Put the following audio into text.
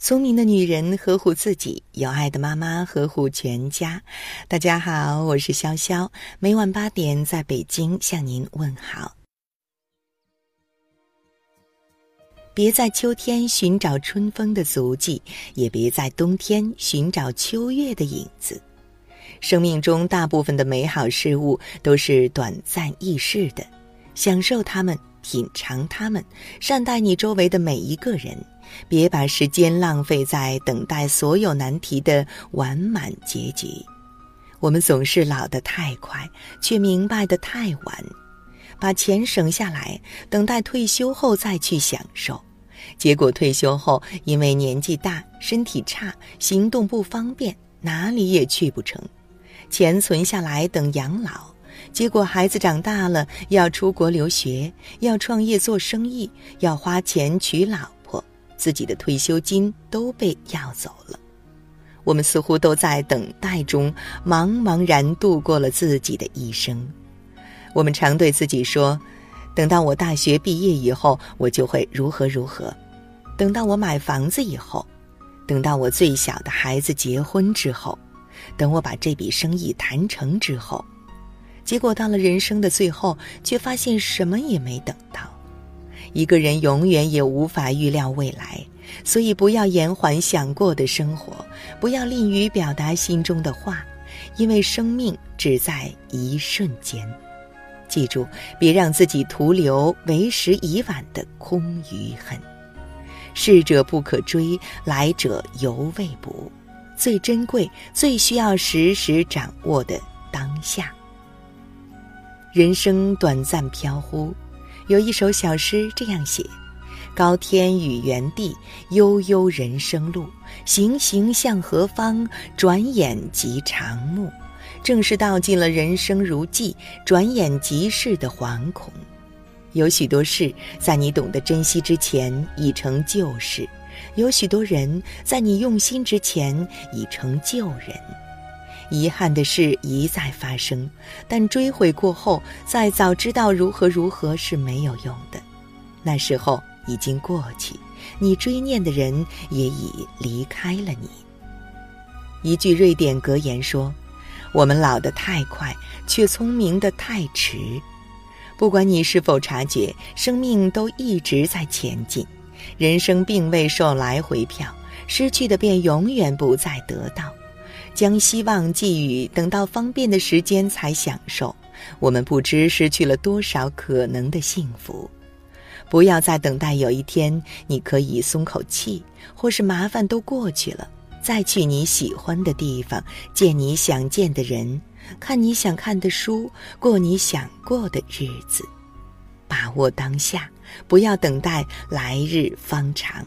聪明的女人呵护自己，有爱的妈妈呵护全家。大家好，我是潇潇，每晚八点在北京向您问好。别在秋天寻找春风的足迹，也别在冬天寻找秋月的影子。生命中大部分的美好事物都是短暂易逝的，享受它们，品尝它们，善待你周围的每一个人。别把时间浪费在等待所有难题的完满结局。我们总是老得太快，却明白的太晚。把钱省下来，等待退休后再去享受。结果退休后，因为年纪大、身体差、行动不方便，哪里也去不成。钱存下来等养老，结果孩子长大了，要出国留学，要创业做生意，要花钱娶老婆。自己的退休金都被要走了，我们似乎都在等待中茫茫然度过了自己的一生。我们常对自己说：“等到我大学毕业以后，我就会如何如何；等到我买房子以后；等到我最小的孩子结婚之后；等我把这笔生意谈成之后。”结果到了人生的最后，却发现什么也没等到。一个人永远也无法预料未来，所以不要延缓想过的生活，不要吝于表达心中的话，因为生命只在一瞬间。记住，别让自己徒留为时已晚的空余恨。逝者不可追，来者犹未卜。最珍贵、最需要时时掌握的当下。人生短暂飘忽。有一首小诗这样写：“高天与原地，悠悠人生路。行行向何方？转眼即长暮。”正是道尽了人生如寄，转眼即逝的惶恐。有许多事，在你懂得珍惜之前已成旧事；有许多人，在你用心之前已成旧人。遗憾的事一再发生，但追悔过后，再早知道如何如何是没有用的。那时候已经过去，你追念的人也已离开了你。一句瑞典格言说：“我们老得太快，却聪明的太迟。”不管你是否察觉，生命都一直在前进。人生并未售来回票，失去的便永远不再得到。将希望寄予等到方便的时间才享受，我们不知失去了多少可能的幸福。不要再等待有一天你可以松口气，或是麻烦都过去了，再去你喜欢的地方，见你想见的人，看你想看的书，过你想过的日子。把握当下，不要等待来日方长。